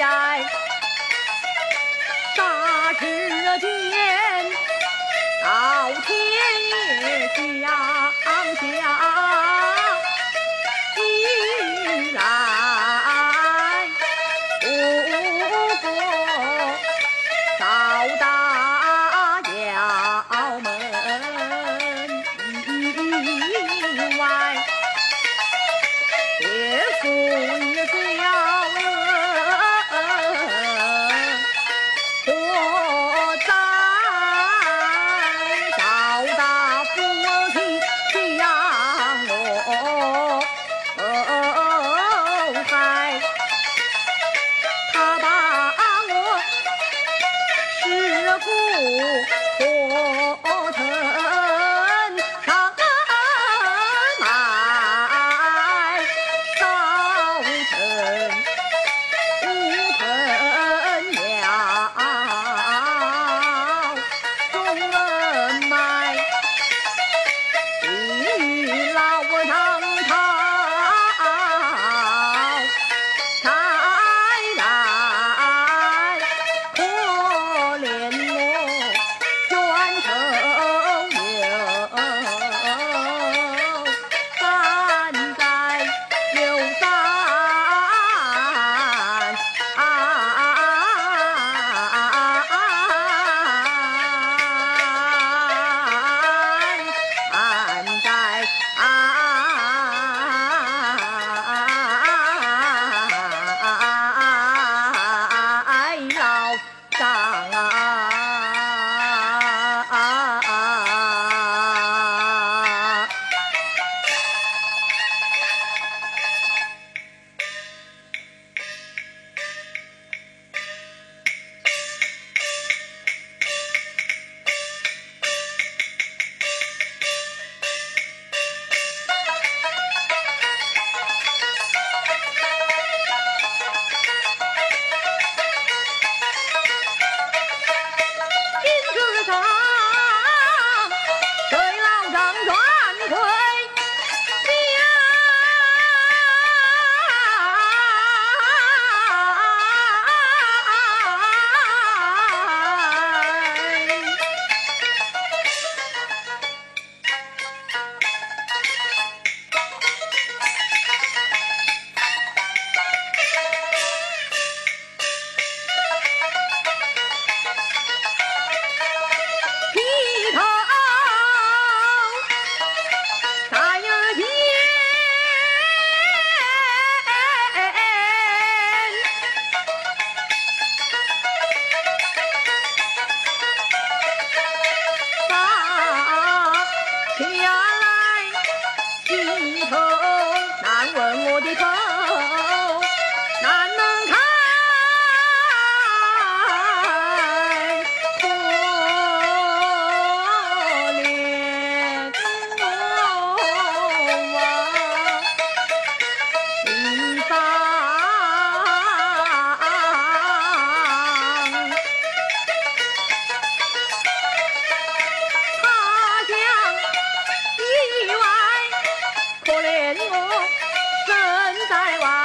在大石街老天爷降下 Ngờ 在往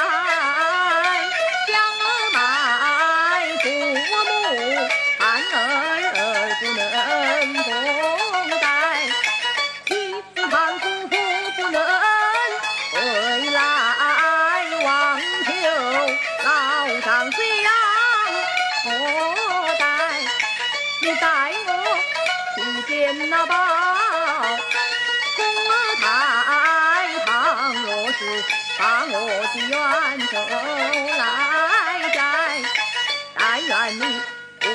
我的冤仇来该但愿你不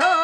报